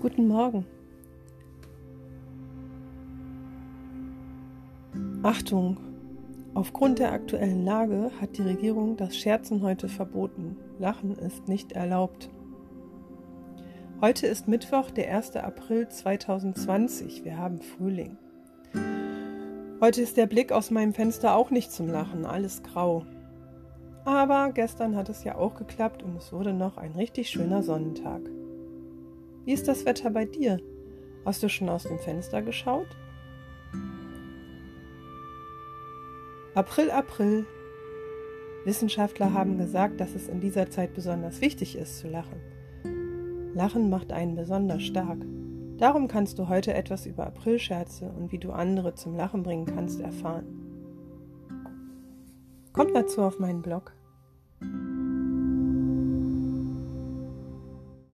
Guten Morgen. Achtung! Aufgrund der aktuellen Lage hat die Regierung das Scherzen heute verboten. Lachen ist nicht erlaubt. Heute ist Mittwoch, der 1. April 2020. Wir haben Frühling. Heute ist der Blick aus meinem Fenster auch nicht zum Lachen, alles grau. Aber gestern hat es ja auch geklappt und es wurde noch ein richtig schöner Sonnentag. Wie ist das Wetter bei dir? Hast du schon aus dem Fenster geschaut? April, April. Wissenschaftler haben gesagt, dass es in dieser Zeit besonders wichtig ist zu lachen. Lachen macht einen besonders stark. Darum kannst du heute etwas über Aprilscherze und wie du andere zum Lachen bringen kannst erfahren. Komm dazu auf meinen Blog.